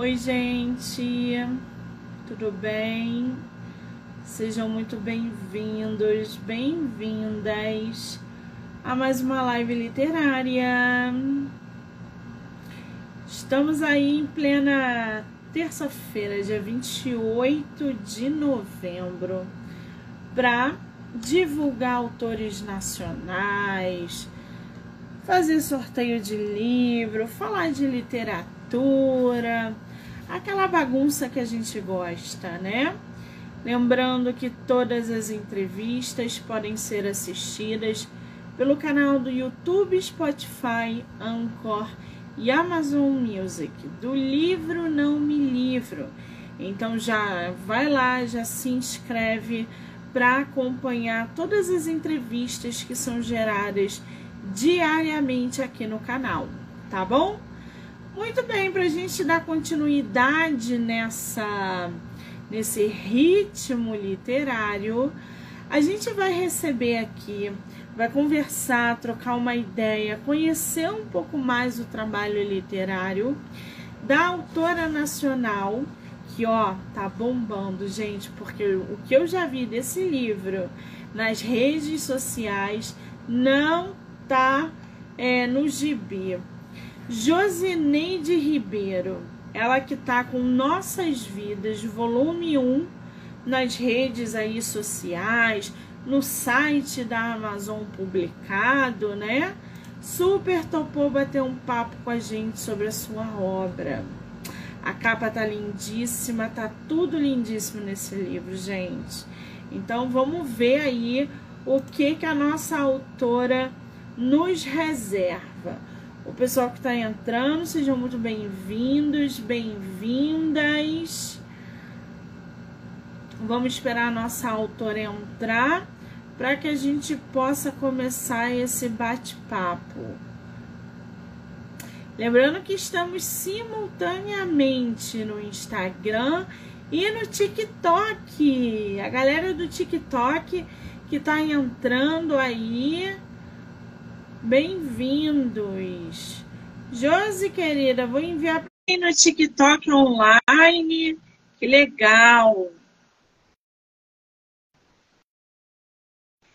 Oi, gente, tudo bem? Sejam muito bem-vindos, bem-vindas a mais uma live literária. Estamos aí em plena terça-feira, dia 28 de novembro, para divulgar autores nacionais, fazer sorteio de livro, falar de literatura aquela bagunça que a gente gosta, né? Lembrando que todas as entrevistas podem ser assistidas pelo canal do YouTube, Spotify, Anchor e Amazon Music, do livro Não Me Livro. Então já vai lá, já se inscreve para acompanhar todas as entrevistas que são geradas diariamente aqui no canal, tá bom? Muito bem, para a gente dar continuidade nessa, nesse ritmo literário, a gente vai receber aqui, vai conversar, trocar uma ideia, conhecer um pouco mais o trabalho literário da autora nacional, que ó, tá bombando, gente, porque o que eu já vi desse livro nas redes sociais não tá é, no gibi. Josineide Ribeiro, ela que tá com Nossas Vidas, volume 1, nas redes aí sociais, no site da Amazon publicado, né? Super topou bater um papo com a gente sobre a sua obra. A capa tá lindíssima, tá tudo lindíssimo nesse livro, gente. Então vamos ver aí o que que a nossa autora nos reserva. O pessoal que está entrando, sejam muito bem-vindos, bem-vindas. Vamos esperar a nossa autora entrar para que a gente possa começar esse bate-papo. Lembrando que estamos simultaneamente no Instagram e no TikTok. A galera do TikTok que está entrando aí Bem-vindos. Josi, querida, vou enviar para no TikTok online. Que legal.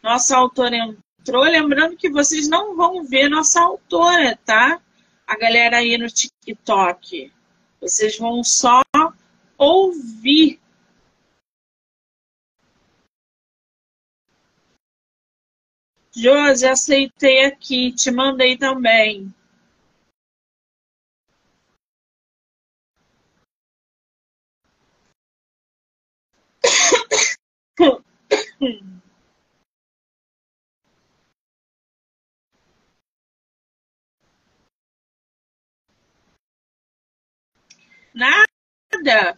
Nossa autora entrou. Lembrando que vocês não vão ver nossa autora, tá? A galera aí no TikTok. Vocês vão só ouvir Josi, aceitei aqui, te mandei também. Nada.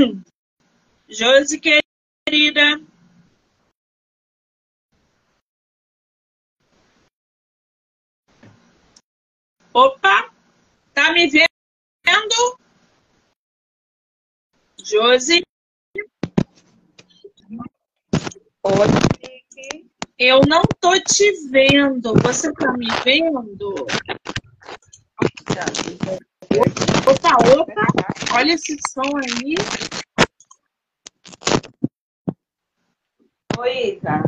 Josi, querida. Opa, tá me vendo? Josi? Oi, Eu não tô te vendo. Você tá me vendo? Opa, opa. Olha esse som aí. Oi, Ita.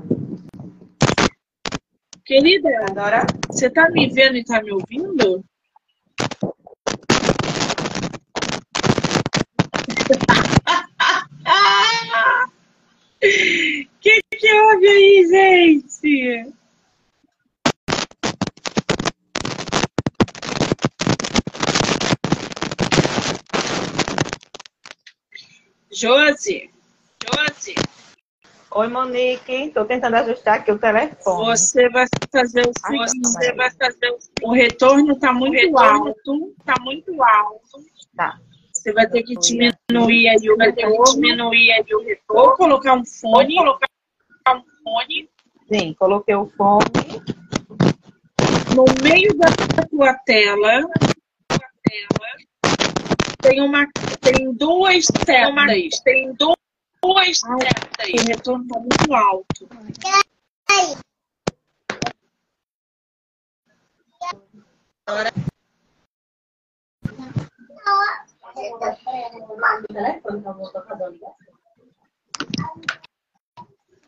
Querida, Adora? você tá me vendo e tá me ouvindo? que que houve aí, gente? Josi, Josi, Oi, Monique. Tô tentando ajustar aqui o telefone. você vai fazer o Ai, você vai fazer o, o retorno tá muito alto, tá muito alto. Tá. Você vai ter que diminuir aí o vai ter que diminuir aí o retorno. Ou colocar um fone, ou colocar um fone Sim, coloquei o fone. no meio da tua tela. Tem uma tem duas telas, tem duas setas. O retorno tá muito alto.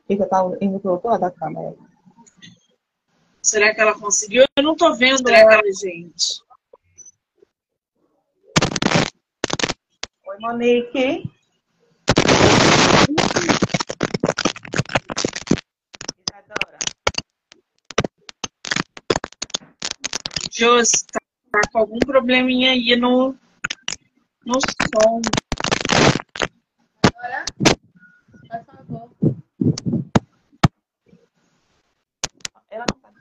Fica tá indo pro outro lado da câmera. Será que ela conseguiu? Eu não tô vendo ela, gente. Oi, Monique. Isadora. Josi, tá, tá com algum probleminha aí no, no som. Agora, por favor. Ela não tá.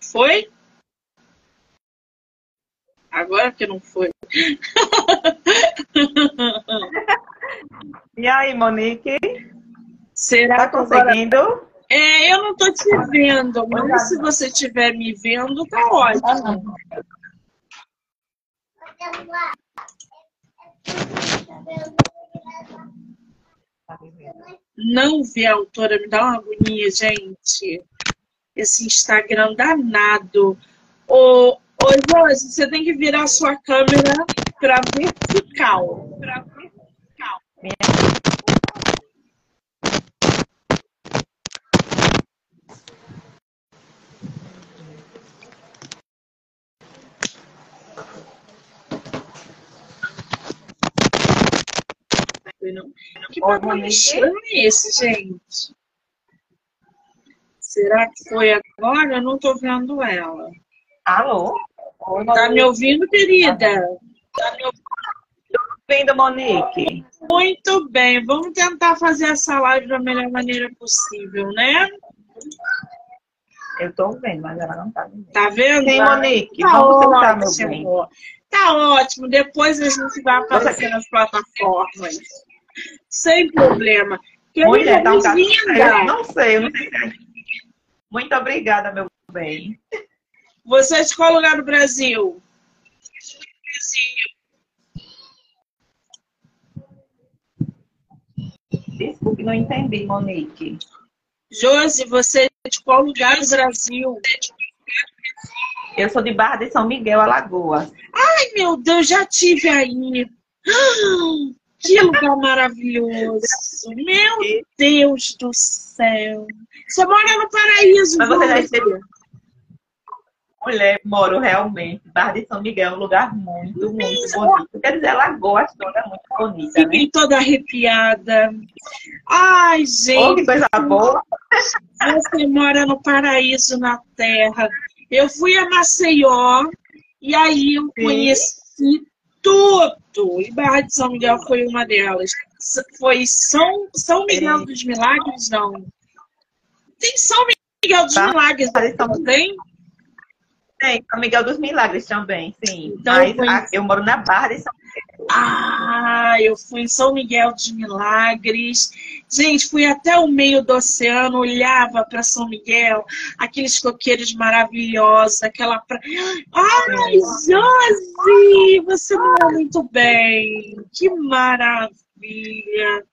Foi? Agora que não foi. E aí, Monique? Será Tá agora... conseguindo? É, eu não tô te vendo, mas se você estiver me vendo, tá ótimo. Não ver a autora me dá uma agonia, gente. Esse Instagram danado. Ô, ô você tem que virar a sua câmera para vertical. Pra vertical. Não. Que estranho é esse, gente? Será que foi agora? Eu não tô vendo ela. Alô? Tá me ouvindo, querida? ouvindo, Monique? Muito bem, vamos tentar fazer essa live da melhor maneira possível, né? Eu tô vendo, mas ela não tá me vendo. Tá vendo? Sim, Monique. Tá Vamos tentar, meu bem. ótimo. Tá ótimo. Depois a gente vai aparecer nas plataformas. Sem problema. Querida, Mulher, tá um não sei, eu não sei. Muito obrigada, meu bem. Você é de qual lugar do Brasil? Desculpe, não entendi, Monique. Josi, você é de qual lugar do Brasil? Eu sou de Barra de São Miguel, Alagoas. Ai, meu Deus, já tive aí. Ah, Que lugar maravilhoso. Meu Deus do céu. Você mora no paraíso, Mas você já esteve- Mulher, moro realmente. Barra de São Miguel é um lugar muito, muito bonito. Quer dizer, Alagoas toda é muito bonita, né? Fiquei toda arrepiada. Ai, Oh, gente, que coisa boa. você mora no paraíso na terra. Eu fui a Maceió e aí eu Sim. conheci tudo. E Barra de São Miguel foi uma delas. Foi São, São Miguel Sim. dos Milagres, não. Tem São Miguel dos Tá. Milagres, não tem? Tem São Miguel dos Milagres também, sim. Então, Mas foi- a- eu moro na Barra de São Ah, eu fui em São Miguel dos Milagres. Gente, fui até o meio do oceano, olhava para São Miguel, aqueles coqueiros maravilhosos, aquela praia. Ai, Josi, você mora muito bem. Que maravilha.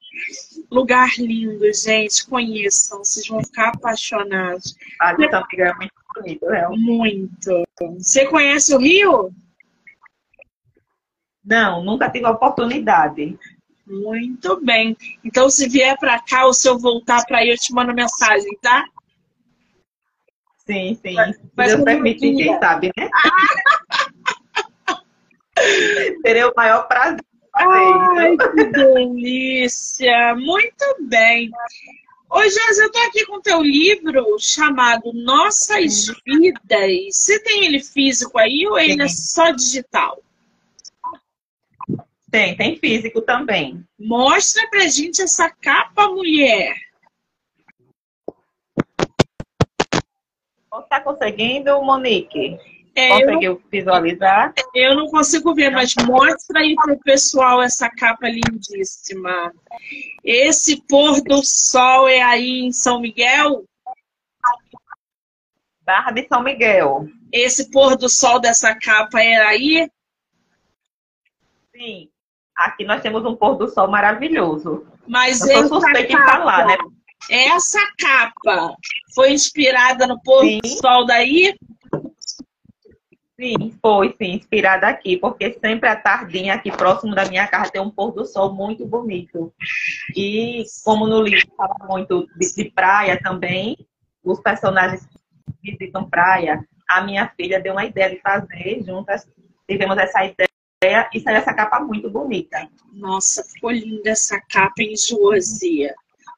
Lugar lindo, gente. Conheçam, vocês vão ficar apaixonados. De São Miguel. É muito bonito, é. Muito. Você conhece o Rio? Não, nunca tive a oportunidade. Muito bem. Então, se vier para cá ou se eu voltar para aí, eu te mando mensagem, tá? Sim, sim. Mas- eu permitir, não quem sabe, né? Terei o maior prazer Ai, que delícia! Muito bem. Ô, Jazz, eu tô aqui com teu livro chamado Nossas Vidas. Você tem ele físico aí ou ele é só digital? Tem, tem físico também. Mostra pra gente essa capa, mulher. Você tá conseguindo, Monique? É, eu, visualizar? eu não consigo ver, mas mostra aí pro pessoal essa capa lindíssima. Esse pôr do sol é aí em São Miguel? Barra de São Miguel. Esse pôr do sol dessa capa é aí? Sim. Aqui nós temos um pôr do sol maravilhoso. Mas Eu essa suspeita em capa, falar, né? essa capa foi inspirada no pôr do Sim. sol daí? Sim, foi, sim, inspirada aqui, porque sempre à tardinha aqui próximo da minha casa tem um pôr do sol muito bonito. E como no livro fala muito de, de praia também, os personagens visitam praia, a minha filha deu uma ideia de fazer, juntas tivemos essa ideia e saiu essa capa muito bonita. Nossa, ficou linda essa capa em Josia.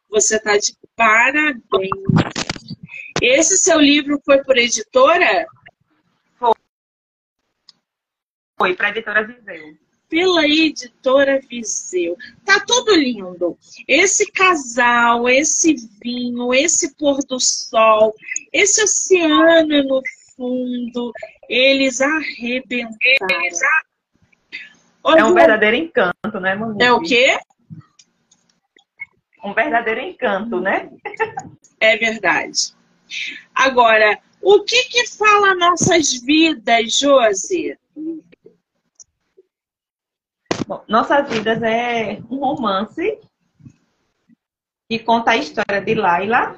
Você tá de parabéns. Esse seu livro foi por editora? Foi para a editora Viseu. Pela editora Viseu. Tá tudo lindo. Esse casal, esse vinho, esse pôr do sol, esse oceano no fundo, eles arrebentaram. É um verdadeiro encanto, né, Monique? é o quê? Um verdadeiro encanto, né? É verdade. Agora, o que que fala nossas vidas, Josi? Bom, Nossas Vidas é um romance que conta a história de Laila,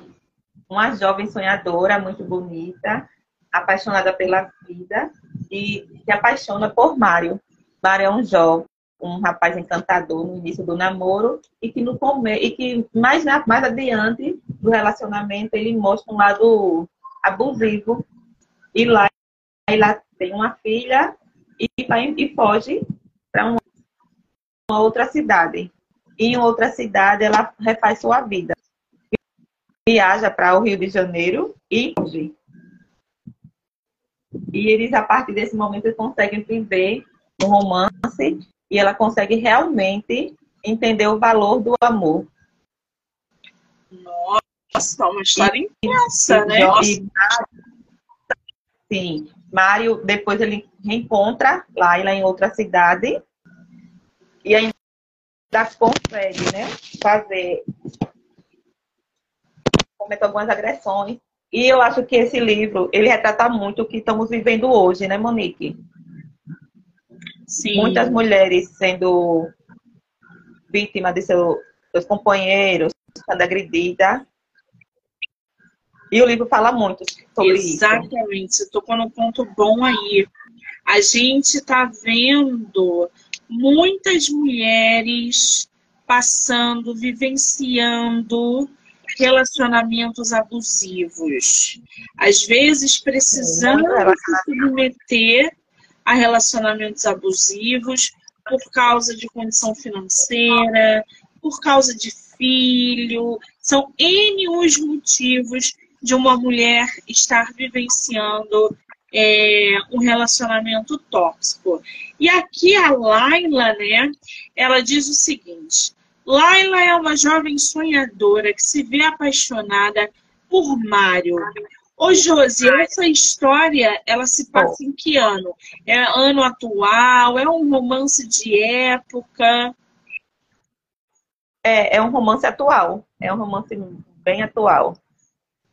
uma jovem sonhadora muito bonita, apaixonada pela vida e se apaixona por Mário. Mário é um jovem, um rapaz encantador no início do namoro e que no come... e que mais mais adiante do relacionamento ele mostra um lado abusivo e Laila tem uma filha e, vai- e foge para um uma outra cidade. E em outra cidade ela refaz sua vida. Viaja para o Rio de Janeiro e foge. E eles, a partir desse momento, conseguem viver um romance e ela consegue realmente entender o valor do amor. Nossa, uma história intensa, né? E Sim. Mário, depois ele reencontra Laila em outra cidade e ainda consegue, né, fazer comete algumas agressões. E eu acho que esse livro, ele retrata muito o que estamos vivendo hoje, né, Monique? Sim. Muitas mulheres sendo vítimas de seu, seus companheiros, sendo agredida. E o livro fala muito sobre isso. Exatamente, você tocou num ponto bom aí. A gente está vendo muitas mulheres passando, vivenciando relacionamentos abusivos. Às vezes precisando se submeter a relacionamentos abusivos por causa de condição financeira, por causa de filho. São N os motivos de uma mulher estar vivenciando é, um relacionamento tóxico. E aqui a Laila, né, ela diz o seguinte: Laila é uma jovem sonhadora que se vê apaixonada por Mário. Ô, Josi, essa história, ela se passa em que ano? É ano atual? É um romance de época? É, é um romance atual. É um romance bem atual.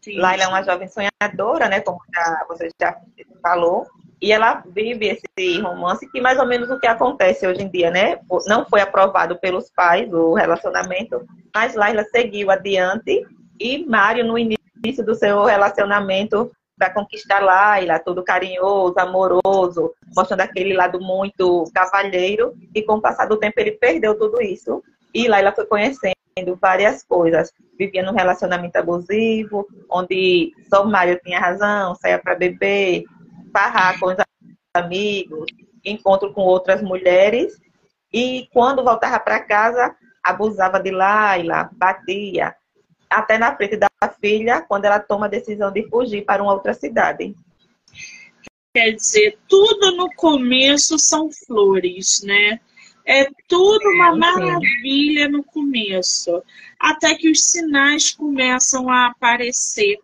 Sim. Laila é uma jovem sonhadora, né? Como já, você já falou. E ela vive esse romance que mais ou menos o que acontece hoje em dia, né? Não foi aprovado pelos pais o relacionamento, mas Laila seguiu adiante e Mário, no início do seu relacionamento, para conquistar Laila, todo carinhoso, amoroso, mostrando aquele lado muito cavalheiro, e com o passar do tempo ele perdeu tudo isso. E Laila foi conhecendo várias coisas. Vivia num relacionamento abusivo, onde só o Mário tinha razão, saía para beber, farrar com os amigos, encontro com outras mulheres. E quando voltava para casa, abusava de Laila, batia, até na frente da filha, quando ela toma a decisão de fugir para uma outra cidade. Quer dizer, tudo no começo são flores, né? É tudo uma Sim. maravilha no começo, até que os sinais começam a aparecer.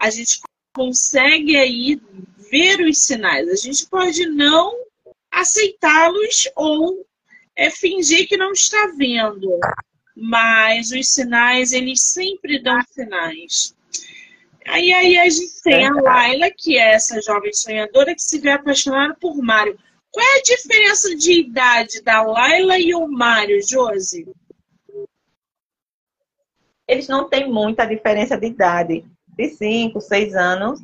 A gente consegue aí ver os sinais. A gente pode não aceitá-los ou é, fingir que não está vendo, mas os sinais eles sempre dão sinais. Aí, aí a gente tem a Laila, que é essa jovem sonhadora que se vê apaixonada por Mário. Qual é a diferença de idade da Laila e o Mário, Josi? Eles não têm muita diferença de idade, de 5, 6 anos,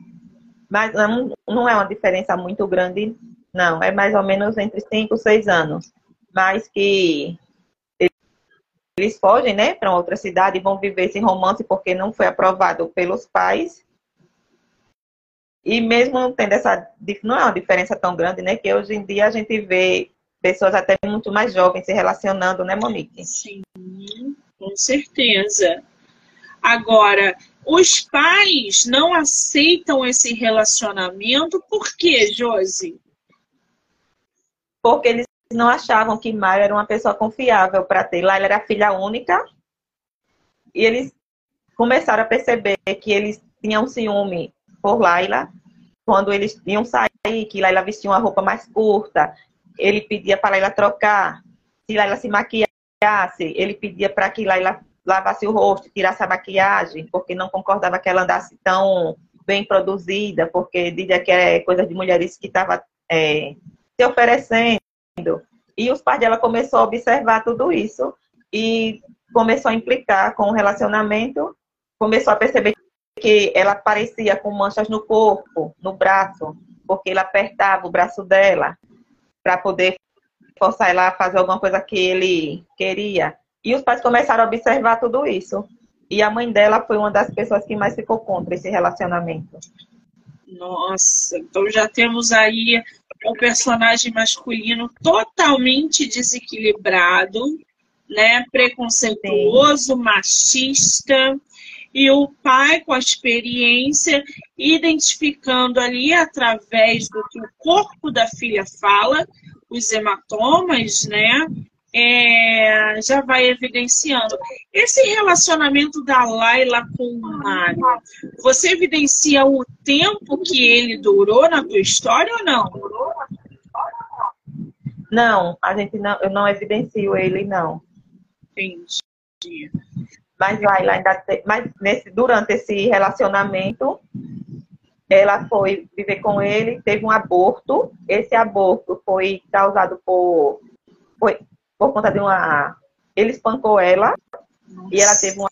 mas não, não é uma diferença muito grande, não. É mais ou menos entre 5 e 6 anos. Mas que eles fogem, né, para outra cidade e vão viver esse romance porque não foi aprovado pelos pais. E mesmo tendo essa, não é uma diferença tão grande, né, que hoje em dia a gente vê pessoas até muito mais jovens se relacionando, né, Monique? Sim, com certeza. Agora, os pais não aceitam esse relacionamento, por quê, Josi? Porque eles não achavam que Mário era uma pessoa confiável para ter. Lá ela era filha única. E eles começaram a perceber que eles tinham ciúme por Laila. Quando eles iam sair, que Laila vestia uma roupa mais curta, ele pedia para Laila trocar. Se Laila se maquiasse, ele pedia para que Laila lavasse o rosto, tirasse a maquiagem, porque não concordava que ela andasse tão bem produzida, porque dizia que é coisa de mulheres que estava é, se oferecendo. E os pais dela começou a observar tudo isso e começou a implicar com o relacionamento, começou a perceber que ela parecia com manchas no corpo, no braço, porque ele apertava o braço dela para poder forçar ela a fazer alguma coisa que ele queria. E os pais começaram a observar tudo isso. E a mãe dela foi uma das pessoas que mais ficou contra esse relacionamento. Nossa, então já temos aí um personagem masculino totalmente desequilibrado, né? Preconceituoso, Sim. machista. E o pai, com a experiência, identificando ali através do que o corpo da filha fala, os hematomas, né? é, já vai evidenciando. Esse relacionamento da Laila com o Mário, você evidencia o tempo que ele durou na tua história ou não? Não, a gente não, eu não evidencio ele, não. Entendi. Mas Laila ainda tem, mas nesse, durante esse relacionamento, ela foi viver com ele, teve um aborto. Esse aborto foi causado por. Foi, por conta de uma. Ele espancou ela Nossa. e ela teve uma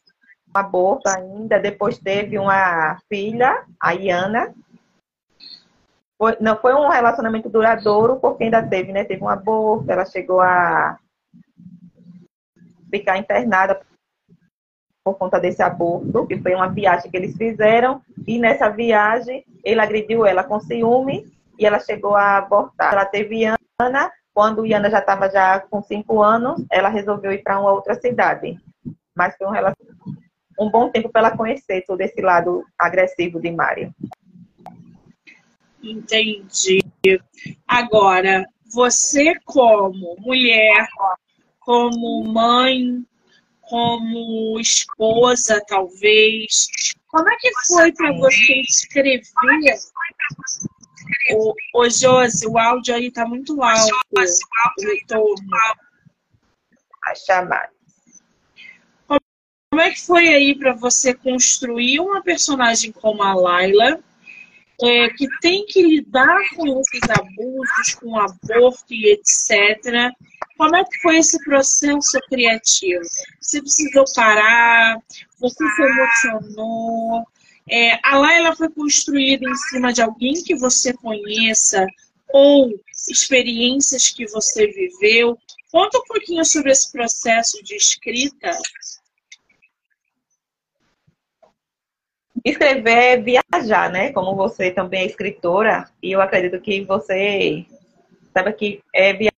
aborto ainda. Depois teve uma filha, a Iana. Foi, não foi um relacionamento duradouro, porque ainda teve, né? Teve um aborto, ela chegou a ficar internada por conta desse aborto, que foi uma viagem que eles fizeram, e nessa viagem ele agrediu ela com ciúme e ela chegou a abortar. Ela teve Ana, quando Iana já estava já com cinco anos, ela resolveu ir para uma outra cidade. Mas foi um, um bom tempo para ela conhecer todo esse lado agressivo de Mário. Entendi. Agora, você como mulher, como mãe, como esposa, talvez, como é que foi para você escrever o, o Josi, o áudio aí tá muito alto. O retorno. A chamada. Como é que foi aí para você construir uma personagem como a Laila, é, que tem que lidar com esses abusos, com aborto e etc. Como é que foi esse processo criativo? Você precisou parar? Você se emocionou? É, a Laila foi construída em cima de alguém que você conheça ou experiências que você viveu. Conta um pouquinho sobre esse processo de escrita. Escrever é viajar, né? Como você também é escritora, e eu acredito que você sabe que é viajar.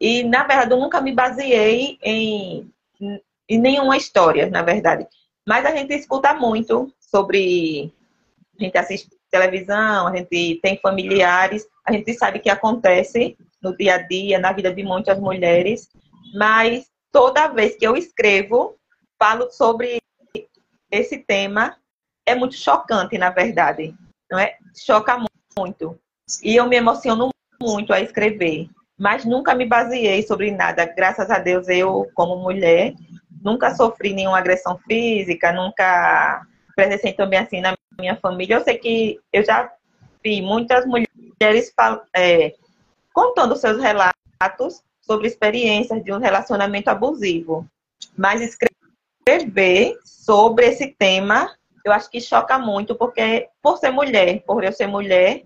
E, na verdade, eu nunca me baseei em, em nenhuma história, na verdade. Mas a gente escuta muito sobre. A gente assiste televisão, a gente tem familiares, a gente sabe que acontece no dia a dia, na vida de muitas mulheres, mas toda vez que eu escrevo, falo sobre esse tema, é muito chocante, na verdade, não é? Choca muito. E eu me emociono muito a escrever, mas nunca me baseei sobre nada. Graças a Deus, eu, como mulher, nunca sofri nenhuma agressão física, nunca presenciei também assim na minha família. Eu sei que eu já vi muitas mulheres é, contando seus relatos sobre experiências de um relacionamento abusivo. Mas escrever sobre esse tema, eu acho que choca muito, porque por ser mulher, por eu ser mulher,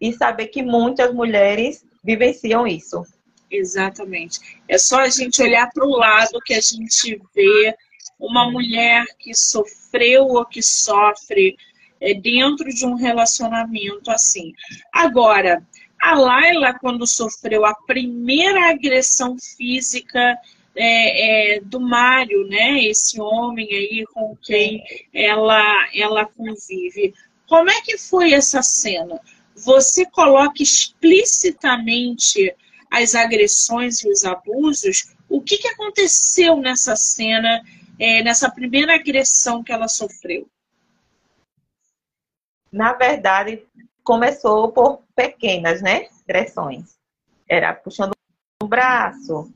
e saber que muitas mulheres vivenciam isso. Exatamente. É só a gente olhar para o lado que a gente vê uma mulher que sofreu ou que sofre é, dentro de um relacionamento assim. Agora, a Laila, quando sofreu a primeira agressão física é, é, do Mário, né? Esse homem aí com quem ela, ela convive. Como é que foi essa cena? Você coloca explicitamente as agressões e os abusos? O que, que aconteceu nessa cena, é, nessa primeira agressão que ela sofreu? Na verdade, começou por pequenas, né? Agressões. Era puxando o braço,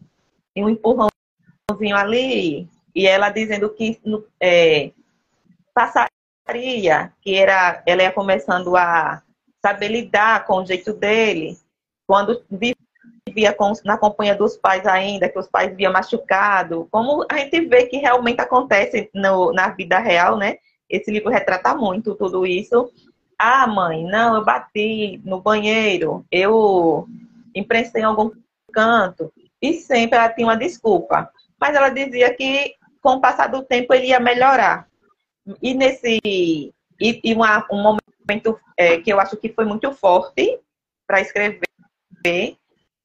e um empurrãozinho ali, e ela dizendo que é, passaria, que era, ela ia começando a saber lidar com o jeito dele, quando vivia com, na companhia dos pais ainda, que os pais viam machucado, como a gente vê que realmente acontece no, na vida real, né? Esse livro retrata muito tudo isso, ah, mãe, não, eu bati no banheiro, eu emprestei em algum canto. E sempre ela tinha uma desculpa. Mas ela dizia que com o passar do tempo ele ia melhorar. E nesse. E, e uma, um momento é, que eu acho que foi muito forte para escrever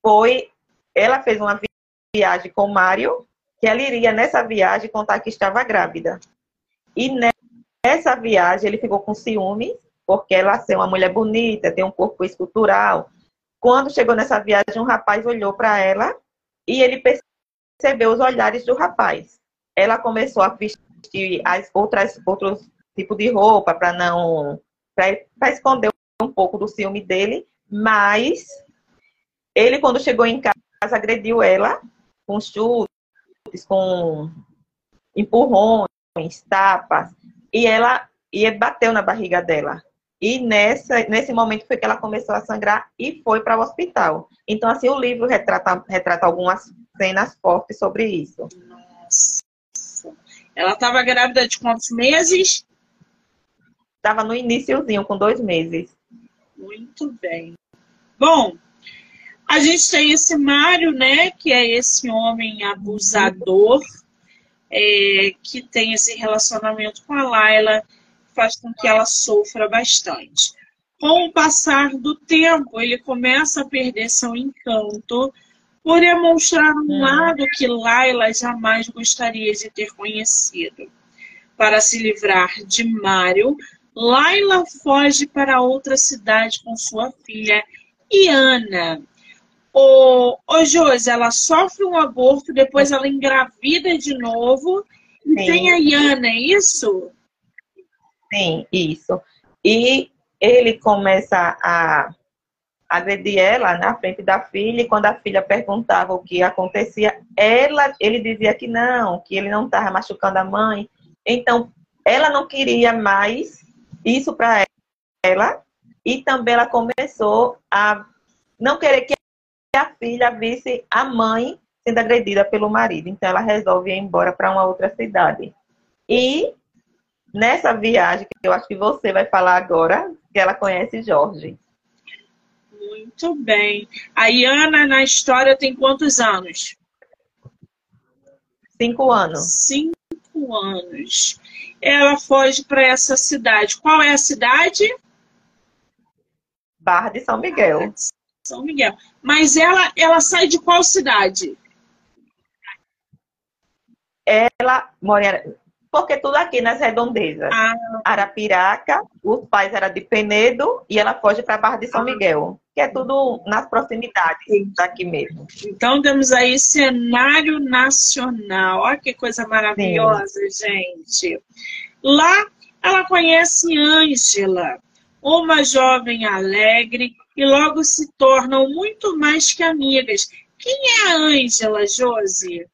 foi. Ela fez uma viagem com o Mário, que ela iria nessa viagem contar que estava grávida. E nessa viagem ele ficou com ciúmes porque ela ser uma mulher bonita, tem um corpo escultural. Quando chegou nessa viagem, um rapaz olhou para ela e ele percebeu os olhares do rapaz. Ela começou a vestir as outras outros tipos de roupa para não para esconder um pouco do ciúme dele, mas ele quando chegou em casa agrediu ela com chutes, com empurrões, tapas, e ela e bateu na barriga dela. E nessa, nesse momento foi que ela começou a sangrar e foi para o hospital. Então, assim, o livro retrata, retrata algumas cenas fortes sobre isso. Nossa. Ela estava grávida de quantos meses? Estava no iníciozinho, com dois meses. Muito bem. Bom, a gente tem esse Mário, né? Que é esse homem abusador, é, que tem esse relacionamento com a Laila faz com que ela sofra bastante. Com o passar do tempo, ele começa a perder seu encanto por demonstrar um hum. lado que Laila jamais gostaria de ter conhecido. Para se livrar de Mário, Laila foge para outra cidade com sua filha Iana. O, o Josi, ela sofre um aborto, depois ela engravida de novo e Sim. tem a Iana, é isso? Sim, isso. E ele começa a agredir ela na frente da filha, e quando a filha perguntava o que acontecia, ela, ele dizia que não, que ele não estava machucando a mãe. Então, ela não queria mais isso para ela, e também ela começou a não querer que a filha visse a mãe sendo agredida pelo marido. Então, ela resolve ir embora para uma outra cidade. E nessa viagem, que eu acho que você vai falar agora, que ela conhece Jorge. Muito bem. A Iana, na história, tem quantos anos? Cinco anos. Cinco anos. Ela foge para essa cidade. Qual é a cidade? Barra de São Miguel. São Miguel. Mas ela, ela sai de qual cidade? Ela mora porque tudo aqui nas redondezas. Ah. Arapiraca, os pais eram de Penedo e ela foge para Barra de São ah. Miguel, que é tudo nas proximidades daqui mesmo. Então temos aí cenário nacional. Olha que coisa maravilhosa, Sim. gente. Lá ela conhece Ângela, uma jovem alegre e logo se tornam muito mais que amigas. Quem é a Ângela, Josi?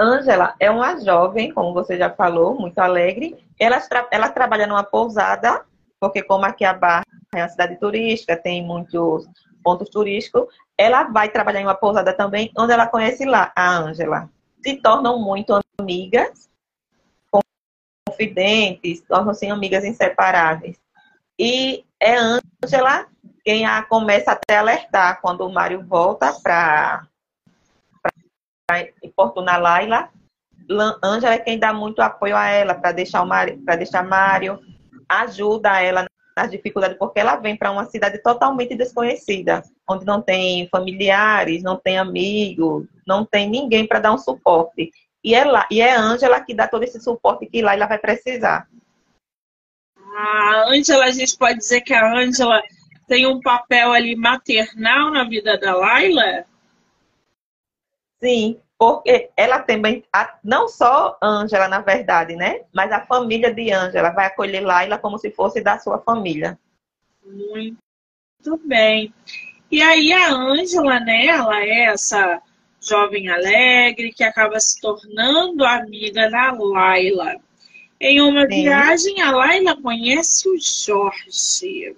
Ângela é uma jovem, como você já falou, muito alegre. Ela, ela trabalha numa pousada, porque como aqui a Barra é uma cidade turística, tem muitos pontos turísticos. Ela vai trabalhar em uma pousada também, onde ela conhece lá a Ângela. Se tornam muito amigas, confidentes, tornam-se amigas inseparáveis. E é Ângela quem a começa até a alertar quando o Mário volta para importunar Laila. Ângela é quem dá muito apoio a ela para deixar o Mário, para deixar Mário, ajuda ela nas dificuldades, porque ela vem para uma cidade totalmente desconhecida, onde não tem familiares, não tem amigos, não tem ninguém para dar um suporte. E é, lá, e é a Ângela que dá todo esse suporte que lá ela vai precisar. A Ângela, a gente pode dizer que a Ângela tem um papel ali maternal na vida da Laila? Sim, porque ela também, não só Ângela, na verdade, né? Mas a família de Ângela vai acolher Laila como se fosse da sua família. Muito bem. E aí a Ângela, né, ela é essa jovem alegre que acaba se tornando amiga da Laila. Em uma Sim. viagem, a Laila conhece o Jorge,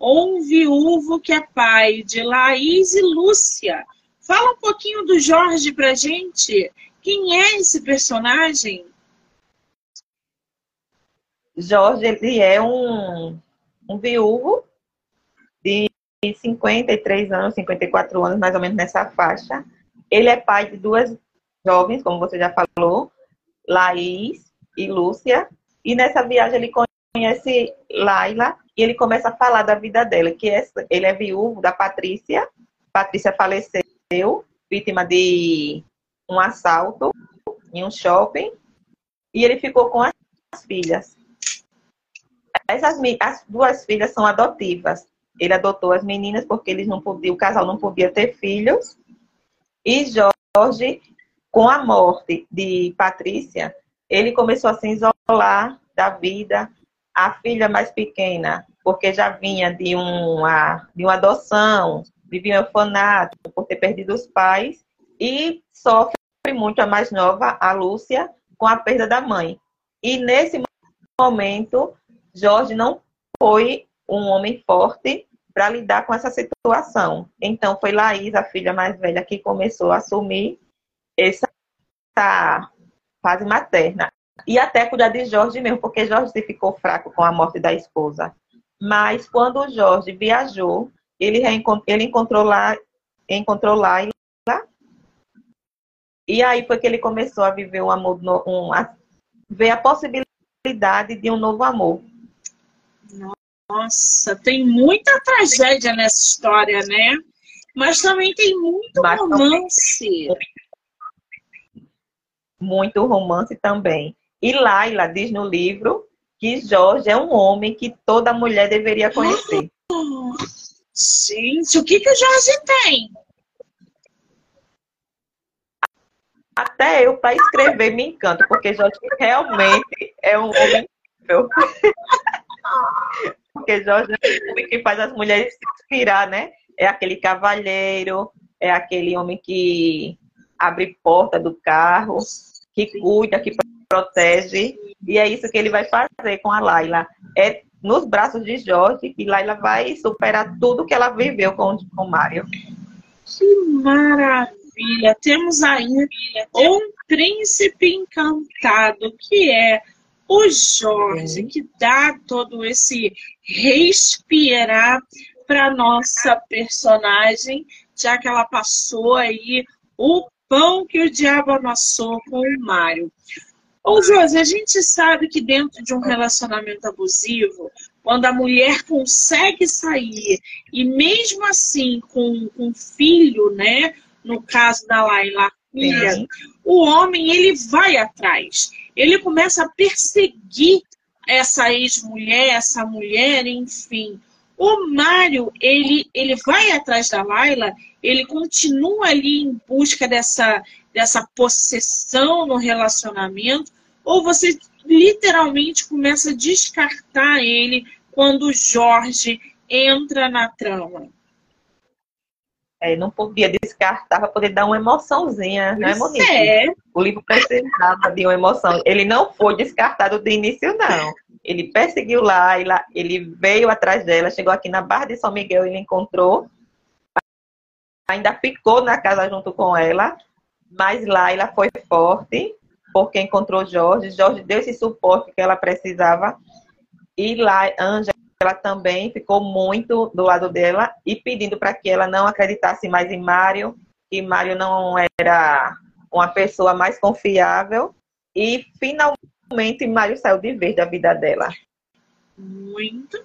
um viúvo que é pai de Laís e Lúcia, Fala um pouquinho do Jorge pra gente. Quem é esse personagem? Jorge, ele é um, um viúvo de 53 anos, 54 anos, mais ou menos nessa faixa. Ele é pai de duas jovens, como você já falou, Laís e Lúcia. E nessa viagem ele conhece Laila e ele começa a falar da vida dela, que é, ele é viúvo da Patrícia. Patrícia faleceu vítima de um assalto em um shopping, e ele ficou com as filhas. Essas, as duas filhas são adotivas. Ele adotou as meninas porque eles não podiam, o casal não podia ter filhos. E Jorge, com a morte de Patrícia, ele começou a se isolar da vida. A filha mais pequena, porque já vinha de uma, de uma adoção, vivia em orfanato por ter perdido os pais e sofre muito a mais nova, a Lúcia, com a perda da mãe. E nesse momento, Jorge não foi um homem forte para lidar com essa situação. Então foi Laís, a filha mais velha, que começou a assumir essa fase materna. E até cuidar de Jorge mesmo, porque Jorge ficou fraco com a morte da esposa. Mas quando Jorge viajou ele, ele encontrou lá, encontrou lá e lá. E aí foi que ele começou a viver um amor, um, a ver a possibilidade de um novo amor. Nossa, tem muita tragédia nessa história, né? Mas também tem muito Mas romance. Muito romance também. E Laila diz no livro que Jorge é um homem que toda mulher deveria conhecer. Gente, o que, que o Jorge tem? Até eu, para escrever, me encanto, porque Jorge realmente é um homem incrível. porque Jorge é um homem que faz as mulheres se inspirar, né? É aquele cavalheiro, é aquele homem que abre porta do carro, que cuida, que protege. E é isso que ele vai fazer com a Laila. É nos braços de Jorge, e Laila vai superar tudo que ela viveu com o Mário. Que maravilha! Temos aí um príncipe encantado, que é o Jorge, que dá todo esse respirar para nossa personagem, já que ela passou aí o pão que o diabo amassou com o Mário. Ô, Josi, a gente sabe que dentro de um relacionamento abusivo, quando a mulher consegue sair, e mesmo assim com um filho, né? No caso da Laila, filha, o homem ele vai atrás. Ele começa a perseguir essa ex-mulher, essa mulher, enfim. O Mário, ele, ele vai atrás da Laila, ele continua ali em busca dessa, dessa possessão no relacionamento, ou você literalmente começa a descartar ele quando o Jorge entra na trama? é, não podia descartar para poder dar uma emoçãozinha, não é, Monique? É, O livro precisava de uma emoção. Ele não foi descartado de início, não. Ele perseguiu Laila, ele veio atrás dela, chegou aqui na Barra de São Miguel, ele encontrou, ainda ficou na casa junto com ela, mas Laila foi forte, porque encontrou Jorge. Jorge deu esse suporte que ela precisava. E lá, Ângela também ficou muito do lado dela e pedindo para que ela não acreditasse mais em Mário, que Mário não era uma pessoa mais confiável. E finalmente Mário saiu de vez da vida dela. muito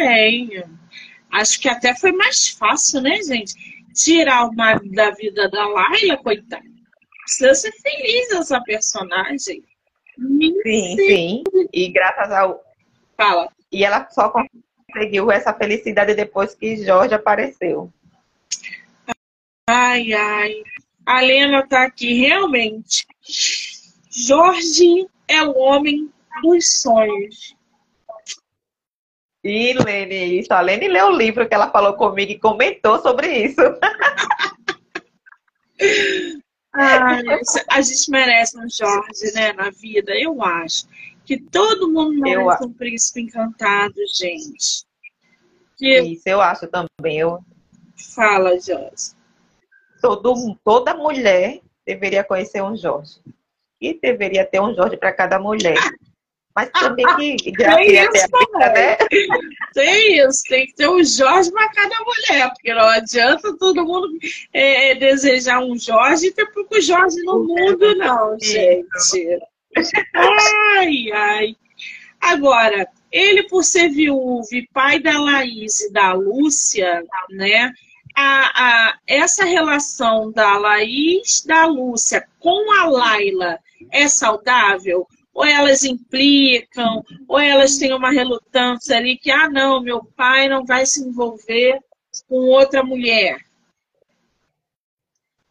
bem. Acho que até foi mais fácil, né, gente? Tirar o marido da vida da Laila, coitada. Ser feliz essa personagem. Sim, sim. E graças ao. fala. E ela só conseguiu essa felicidade depois que Jorge apareceu. Ai, ai. A Lena tá aqui, realmente. Jorge é o homem dos sonhos. E Lene, isso. A Lene leu o livro que ela falou comigo e comentou sobre isso. Ai, a gente merece um Jorge, né, na vida, eu acho. Que todo mundo Eu merece um príncipe encantado, gente. Que Isso eu acho também. Eu, fala, Jorge. todo, toda mulher deveria conhecer um Jorge. E deveria ter um Jorge para cada mulher. Mas também que Tem isso né? Tem isso, tem que ter um Jorge para cada mulher, porque não adianta todo mundo é, desejar um Jorge e ter pouco Jorge no mundo, não, gente. Ai, ai. Agora, ele, por ser viúvo e pai da Laís e da Lúcia, né? A, a, essa relação da Laís, da Lúcia com a Laila é saudável? Ou elas implicam, ou elas têm uma relutância ali que, ah, não, meu pai não vai se envolver com outra mulher.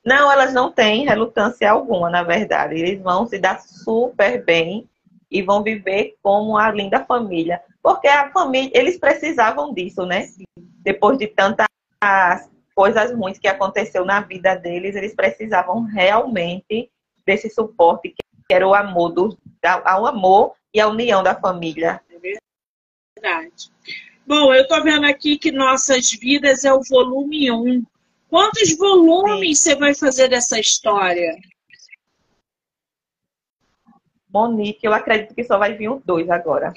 Não, elas não têm relutância alguma, na verdade. Eles vão se dar super bem e vão viver como a linda família. Porque a família, eles precisavam disso, né? Depois de tantas coisas ruins que aconteceu na vida deles, eles precisavam realmente desse suporte era o amor do ao amor e a união da família. Verdade. Bom, eu tô vendo aqui que Nossas Vidas é o volume 1. Quantos volumes você vai fazer dessa história? Monique, eu acredito que só vai vir os dois agora.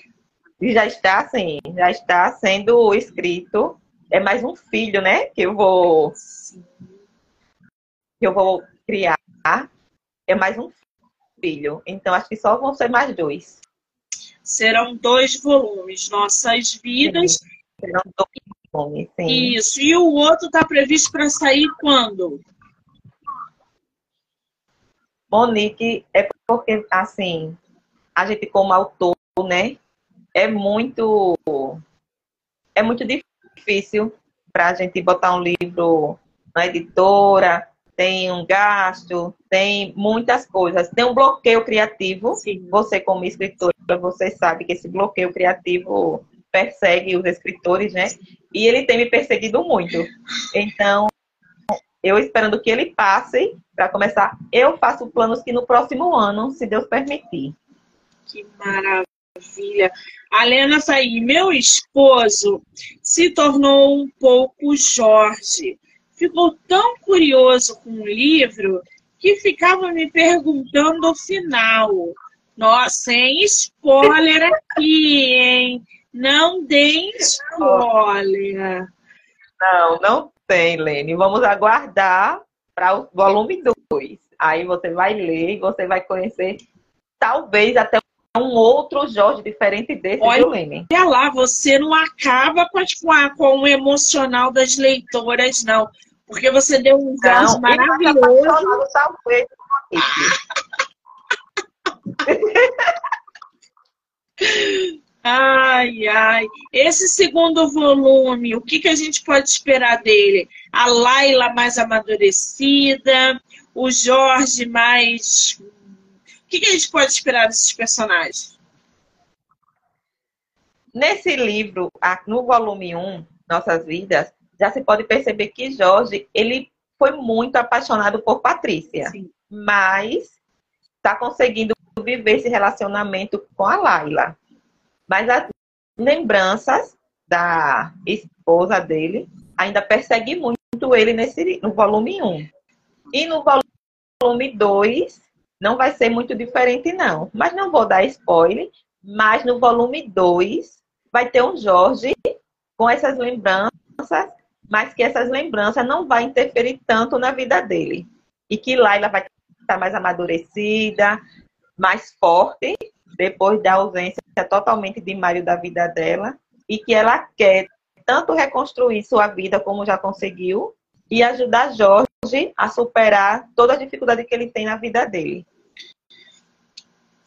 E já está assim, já está sendo escrito. É mais um filho, né? Que eu vou que eu vou criar. É mais um filho. Então acho que só vão ser mais dois. Serão dois volumes, Nossas Vidas. Serão dois nomes, sim. Isso. E o outro está previsto para sair quando? Monique, é porque, assim, a gente como autor, né, é muito, é muito difícil para a gente botar um livro na editora, tem um gasto, tem muitas coisas, tem um bloqueio criativo. Sim. Você como escritora, você sabe que esse bloqueio criativo persegue os escritores, né? E ele tem me perseguido muito. Então, eu esperando que ele passe para começar, eu faço planos que no próximo ano, se Deus permitir. Que maravilha. A Lena tá aí. Meu esposo se tornou um pouco Jorge. Ficou tão curioso com o livro que ficava me perguntando o final. Nossa, sem spoiler aqui, hein? Não deem spoiler. Não, não tem, Lene. Vamos aguardar para o volume 2. Aí você vai ler e você vai conhecer, talvez até um outro Jorge diferente desse, Olha, viu, Lene? Olha lá, você não acaba com, a- com o emocional das leitoras, não. Porque você deu um gás maravilhoso. Monique. Ai, ai. Esse segundo volume, o que, que a gente pode esperar dele? A Laila mais amadurecida, o Jorge mais. O que, que a gente pode esperar desses personagens? Nesse livro, no volume 1, Nossas Vidas, já se pode perceber que Jorge, ele foi muito apaixonado por Patrícia, Sim. mas está conseguindo viver esse relacionamento com a Laila. Mas as lembranças da esposa dele ainda persegue muito ele nesse, no volume 1. E no volume 2 não vai ser muito diferente, não. Mas não vou dar spoiler. Mas no volume 2 vai ter um Jorge com essas lembranças, mas que essas lembranças não vai interferir tanto na vida dele. E que Laila vai estar mais amadurecida, mais forte, depois da ausência totalmente de Mário da vida dela. E que ela quer tanto reconstruir sua vida como já conseguiu e ajudar Jorge a superar toda a dificuldade que ele tem na vida dele.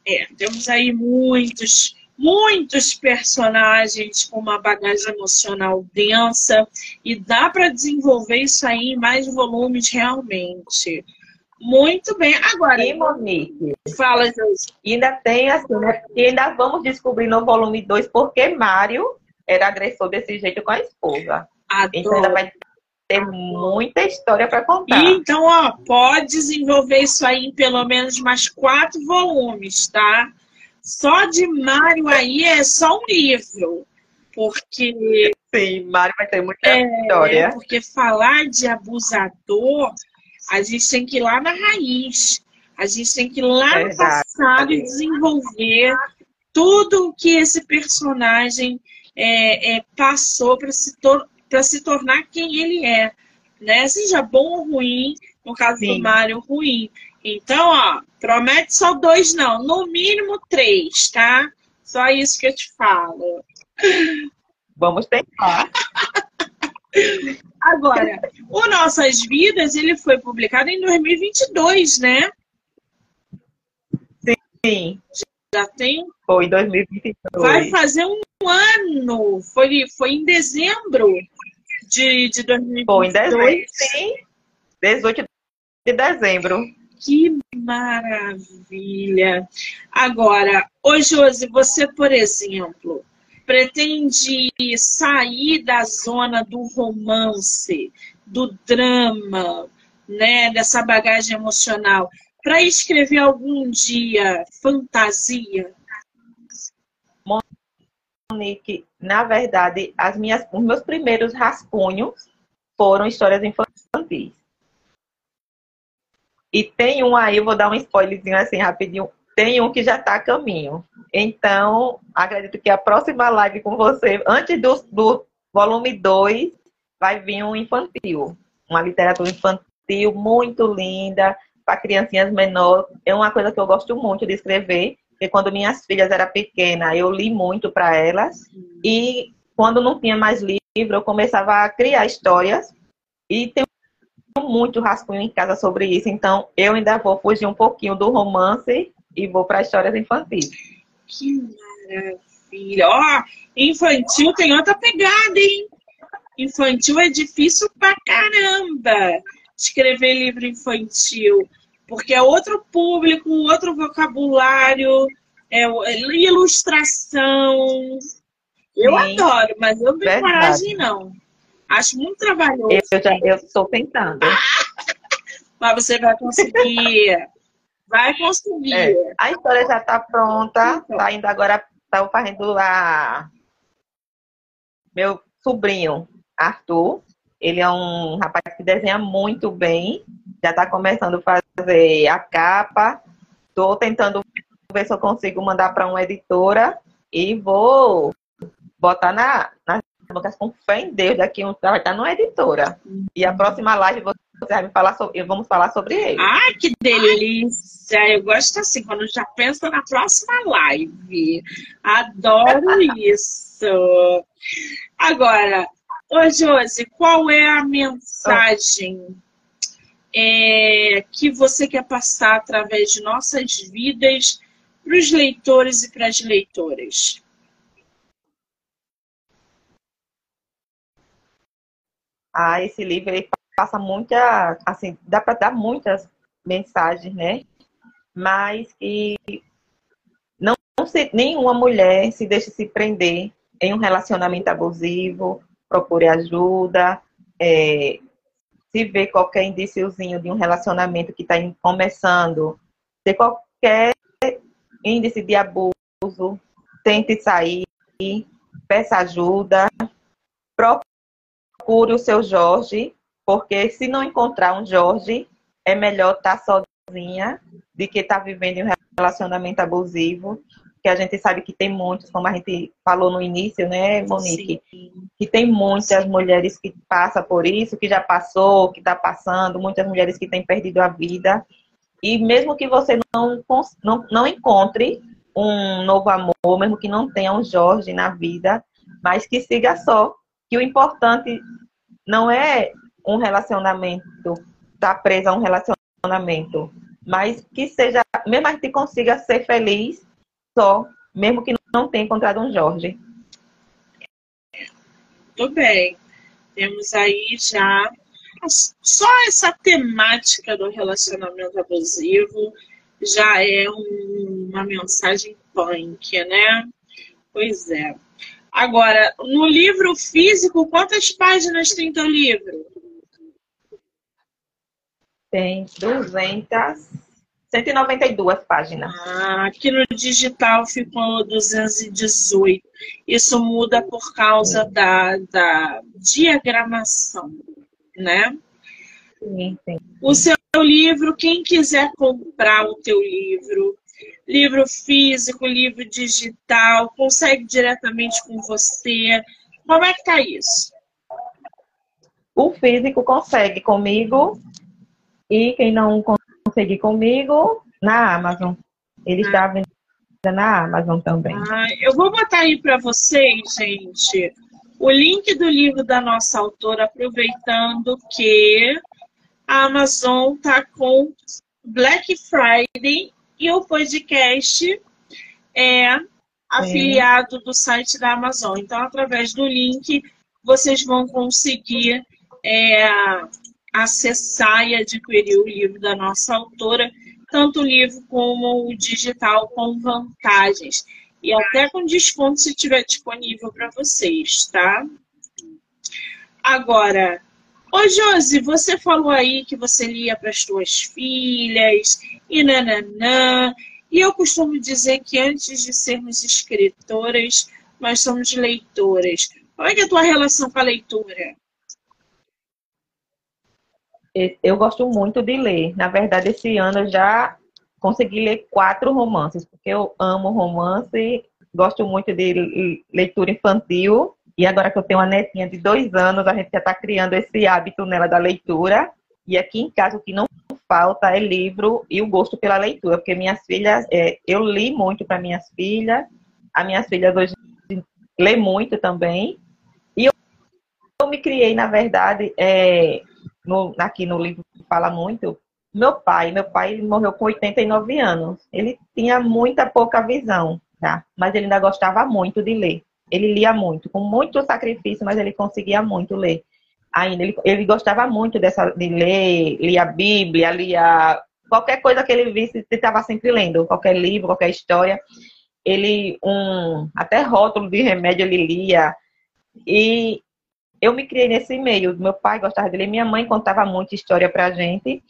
É, temos aí muitos, muitos personagens com uma bagagem emocional densa e dá para desenvolver isso aí em mais volumes realmente. Muito bem. Agora, E Monique, fala, Josi. ainda tem assim, né? E ainda vamos descobrir no volume 2 porque Mário era agressor desse jeito com a esposa. Então ainda Adoro. vai ter muita história para contar. E, então, ó, pode desenvolver isso aí em pelo menos mais quatro volumes, tá? Só de Mário aí é só um livro. Porque Sim, Mário vai ter muita É, história. porque falar de abusador, a gente tem que ir lá na raiz. A gente tem que ir lá no Verdade. passado e desenvolver tudo o que esse personagem é, é, passou para se, tor se tornar quem ele é. Né? Seja bom ou ruim, no caso do Sim. Mário, ruim. Então, ó, promete só dois, não. No mínimo três, tá? Só isso que eu te falo. Vamos tentar. Agora, o Nossas Vidas, ele foi publicado em 2022, né? Sim, Já tem, foi em 2022. vai fazer um ano. Foi, foi em dezembro de, de 2022. Foi em dezembro. Sim, 18 de dezembro. Que maravilha! Agora, ô Josi, você, por exemplo, pretende sair da zona do romance, do drama, né, dessa bagagem emocional, para escrever algum dia fantasia? Monique, na verdade, as minhas, os meus primeiros rascunhos foram histórias infantis. E tem um aí, vou dar um spoilerzinho assim rapidinho. Tem um que já está a caminho. Então, acredito que a próxima live com você, antes do, do volume 2, vai vir um infantil. Uma literatura infantil muito linda, para criancinhas menores. É uma coisa que eu gosto muito de escrever. Porque quando minhas filhas eram pequenas, eu li muito para elas. E quando não tinha mais livro, eu começava a criar histórias. E tem muito rascunho em casa sobre isso. Então, eu ainda vou fugir um pouquinho do romance e vou para histórias infantis. Que maravilha! Ó, infantil tem outra pegada, hein? Infantil é difícil pra caramba escrever livro infantil, porque é outro público, outro vocabulário, é é ilustração. Eu Sim. adoro, mas eu não tenho coragem, não. Acho muito trabalhoso. Eu já eu estou tentando. Mas você vai conseguir. Vai conseguir. É, a história já está pronta. Tá indo agora, tá fazendo a meu sobrinho, Arthur. Ele é um rapaz que desenha muito bem. Já está começando a fazer a capa. Estou tentando ver se eu consigo mandar para uma editora e vou botar na, nas bancas com fé em Deus. Daqui um vai estar numa editora. E a próxima live você vai me falar sobre, vamos falar sobre ele. Ai, que delícia! Eu gosto assim, quando já pensa na próxima live. Adoro isso. Agora, ô Josi, qual é a mensagem é, que você quer passar através de nossas vidas para os leitores e para as leitoras? Ah, esse livro ele passa muita, assim, dá para dar muitas mensagens, né? Mas que não, não se, nenhuma mulher se deixe se prender em um relacionamento abusivo, procure ajuda, é, se vê qualquer indíciozinho de um relacionamento que está começando, se qualquer índice de abuso, tente sair, peça ajuda, procure o seu Jorge, porque se não encontrar um Jorge, é melhor estar tá sozinha do que estar tá vivendo um relacionamento abusivo que a gente sabe que tem muitos, como a gente falou no início, né, Monique? Sim. Que tem muitas Sim. mulheres que passam por isso, que já passou, que está passando, muitas mulheres que têm perdido a vida. E mesmo que você não, não, não encontre um novo amor, mesmo que não tenha um Jorge na vida, mas que siga só. Que o importante não é um relacionamento, estar tá a um relacionamento, mas que seja, mesmo gente consiga ser feliz só, mesmo que não tenha encontrado um Jorge. Muito bem. Temos aí já só essa temática do relacionamento abusivo já é um, uma mensagem punk, né? Pois é. Agora, no livro físico, quantas páginas tem teu livro? Tem 200 192 páginas. Ah, aqui no digital ficou 218. Isso muda por causa da, da diagramação, né? Sim, sim. O seu livro, quem quiser comprar o teu livro, livro físico, livro digital, consegue diretamente com você. Como é que tá isso? O físico consegue comigo e quem não conseguir comigo na Amazon. Ele ah. está vendendo na Amazon também. Ah, eu vou botar aí para vocês, gente, o link do livro da nossa autora, aproveitando que a Amazon está com Black Friday e o podcast é afiliado do site da Amazon. Então, através do link, vocês vão conseguir é, acessar e adquirir o livro da nossa autora, tanto o livro como o digital, com vantagens. E até com desconto se tiver disponível para vocês, tá? Agora, ô Josi, você falou aí que você lia para as suas filhas e nananã. E eu costumo dizer que antes de sermos escritoras, nós somos leitoras. Qual é, é a tua relação com a leitura? eu gosto muito de ler. Na verdade, esse ano eu já consegui ler quatro romances, porque eu amo romance, gosto muito de leitura infantil. E agora que eu tenho uma netinha de dois anos, a gente já está criando esse hábito nela da leitura. E aqui em casa o que não falta é livro e o gosto pela leitura, porque minhas filhas, é, eu li muito para minhas filhas, as minhas filhas hoje lê muito também. E eu, eu me criei, na verdade, é, no, aqui no livro fala muito, meu pai, meu pai morreu com 89 anos. Ele tinha muita pouca visão, tá? Mas ele ainda gostava muito de ler. Ele lia muito, com muito sacrifício, mas ele conseguia muito ler. Ainda ele, ele gostava muito dessa de ler, lia a Bíblia, lia qualquer coisa que ele visse, ele estava sempre lendo, qualquer livro, qualquer história. Ele um até rótulo de remédio ele lia. E eu me criei nesse meio. Meu pai gostava de ler, minha mãe contava muita história pra gente.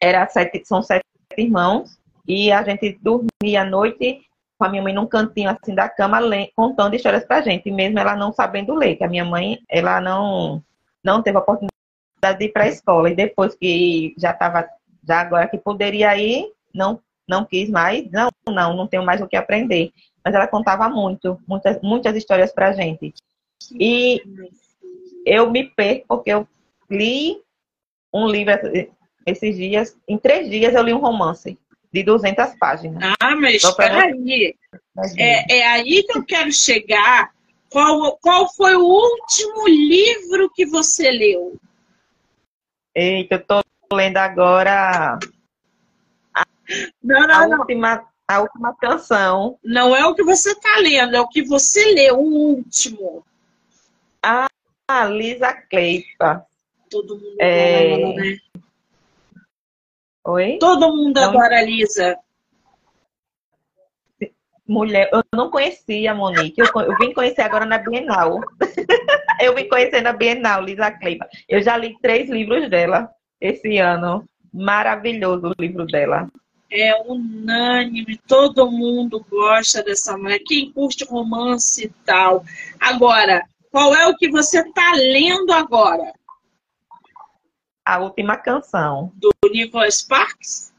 Era sete, são sete irmãos e a gente dormia à noite com a minha mãe num cantinho assim da cama contando histórias pra gente, mesmo ela não sabendo ler, que a minha mãe, ela não não teve a oportunidade de ir para a escola. E depois que já estava já agora que poderia ir, não não quis mais, não, não, não tenho mais o que aprender. Mas ela contava muito, muitas muitas histórias pra gente. E eu me perco porque eu li um livro esses dias, em três dias eu li um romance de 200 páginas. Ah, mas espera aí. É, é aí que eu quero chegar. Qual, qual foi o último livro que você leu? Eita, eu tô lendo agora a, não, não, a não. última a última canção. Não é o que você está lendo, é o que você leu, o último. Ah, Lisa Cleipa. Todo mundo é... ela, né? Oi? Todo mundo não... adora a Lisa. Mulher, eu não conhecia a Monique. Eu, eu vim conhecer agora na Bienal. Eu me conheci na Bienal, Lisa Kleiba. Eu já li três livros dela esse ano. Maravilhoso o livro dela. É unânime, todo mundo gosta dessa mulher. Quem curte romance e tal. Agora, qual é o que você está lendo agora? A última canção. Do Nicholas Sparks?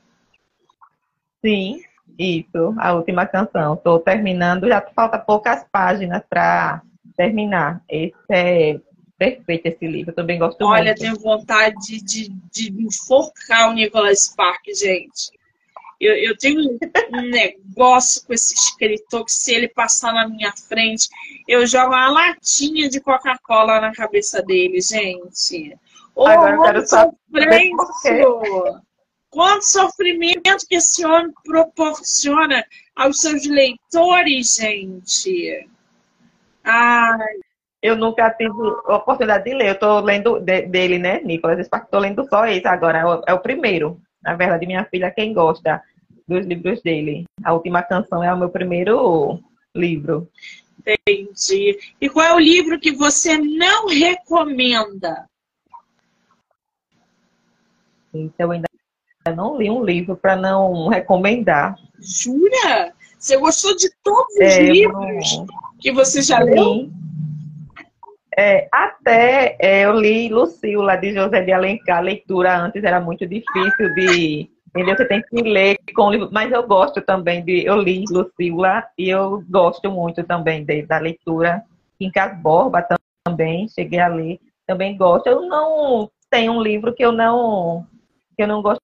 Sim, isso, a última canção. Estou terminando, já falta poucas páginas para terminar. Esse é perfeito esse livro, eu também gosto Olha, muito. tenho vontade de, de, de enforcar o Nicholas Sparks, gente. Eu, eu tenho um negócio com esse escritor que se ele passar na minha frente, eu jogo uma latinha de Coca-Cola na cabeça dele, gente. Ô, Agora eu quero saber! Quanto sofrimento que esse homem proporciona aos seus leitores, gente. Ai, Eu nunca tive a oportunidade de ler. Eu estou lendo de- dele, né, Nicolas? Estou lendo só esse agora. É o, é o primeiro. Na verdade, minha filha, quem gosta dos livros dele. A última canção é o meu primeiro livro. entendi. E qual é o livro que você não recomenda? Então, eu ainda não li um livro para não recomendar. Jura? Você gostou de todos os É, livros não- que você já leu? Sim. É, até é, eu li Lucila, de José de Alencar. A leitura antes era muito difícil de. Entendeu? Você tem que ler com o livro. Mas eu gosto também de. Eu li Lucila e eu gosto muito também de, da leitura. Quincas Borba tam- também, cheguei a ler. Também gosto. Eu não tenho um livro que eu não. Que eu não gosto,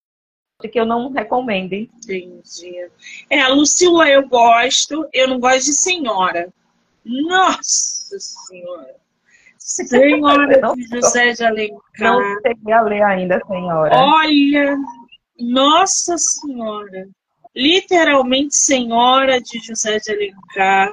que eu não recomende. Entendi. É, a Lucila eu gosto, eu não gosto de senhora. Nossa Senhora! Senhora Não de José de Alencar. Não cheguei a ler ainda, senhora. Olha, Nossa Senhora! Literalmente Senhora de José de Alencar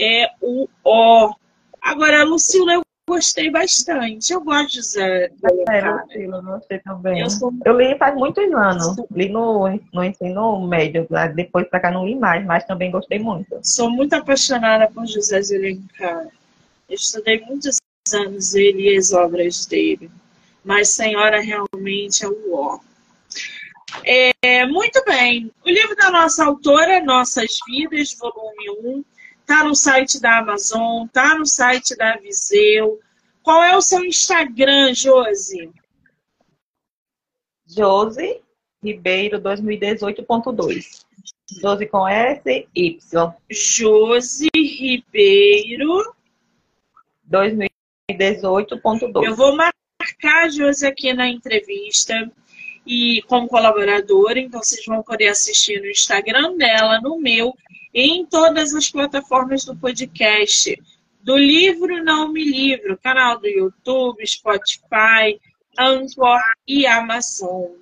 é o ó. Agora, a Lucila eu gostei bastante. Eu gosto de José É, eu gostei também. Eu sou Eu li faz muitos anos. Li no, no ensino médio. Depois pra cá não li mais, mas também gostei muito. Sou muito apaixonada por José de Alencar. Eu estudei muitos anos ele e as obras dele. Mas Senhora realmente é o ó. É, muito bem. O livro da nossa autora, Nossas Vidas, volume 1, está no site da Amazon, está no site da Viseu. Qual é o seu Instagram, Josi? Josi Ribeiro 2018.2. Josi com S, Y. Josi Ribeiro 2018.2. Eu vou marcar a Josi aqui na entrevista e como colaboradora, então vocês vão poder assistir no Instagram dela, no meu em todas as plataformas do podcast. Do livro Não Me Livro, canal do YouTube, Spotify, Anchor e Amazon.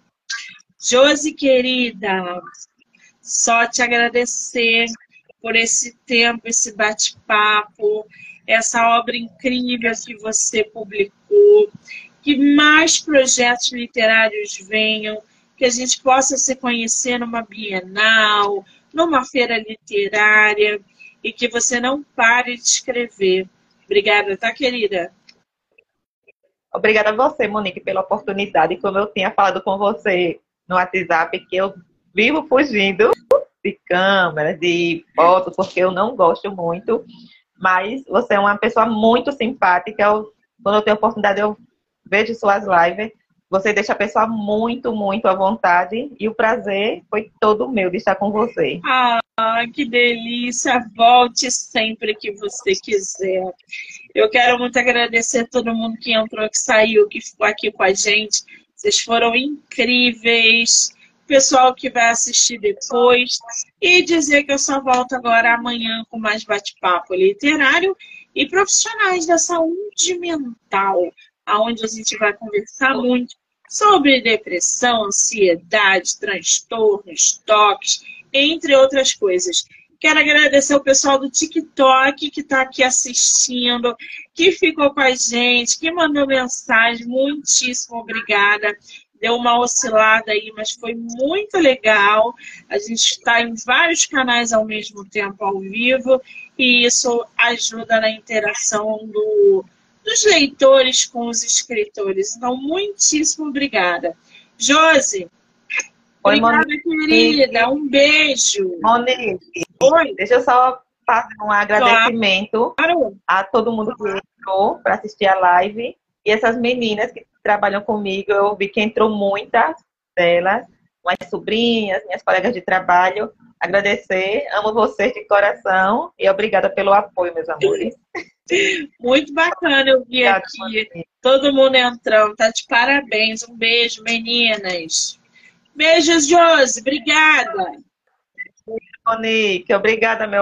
Josi, querida, só te agradecer por esse tempo, esse bate-papo, essa obra incrível que você publicou, que mais projetos literários venham, que a gente possa se conhecer numa Bienal, numa feira literária, e que você não pare de escrever. Obrigada, tá, querida? Obrigada a você, Monique, pela oportunidade. Como eu tinha falado com você no WhatsApp, que eu vivo fugindo de câmeras, de fotos, porque eu não gosto muito. Mas você é uma pessoa muito simpática. Eu, quando eu tenho oportunidade, eu vejo suas lives. Você deixa a pessoa muito, muito à vontade. E o prazer foi todo meu de estar com você. Ah, que delícia! Volte sempre que você quiser. Eu quero muito agradecer a todo mundo que entrou, que saiu, que ficou aqui com a gente. Vocês foram incríveis. Pessoal que vai assistir depois. E dizer que eu só volto agora amanhã com mais bate-papo literário e profissionais da saúde mental, aonde a gente vai conversar muito sobre depressão, ansiedade, transtornos, toques, entre outras coisas. Quero agradecer o pessoal do TikTok que está aqui assistindo, que ficou com a gente, que mandou mensagem. Muitíssimo obrigada. Deu uma oscilada aí, mas foi muito legal. A gente está em vários canais ao mesmo tempo ao vivo e isso ajuda na interação do, dos leitores com os escritores. Então, muitíssimo obrigada. Josi, Oi, obrigada, Monique. querida. Um beijo. Monique, Oi, deixa eu só fazer um agradecimento claro. a todo mundo que entrou para assistir a live. E essas meninas que trabalham comigo, eu vi que entrou muitas delas, minhas sobrinhas, minhas colegas de trabalho. Agradecer, amo vocês de coração e obrigada pelo apoio, meus amores. Muito bacana eu vi aqui. Todo mundo entrando. Tá de parabéns. Um beijo, meninas. Beijos, Josi. Obrigada. Monique, obrigada, meu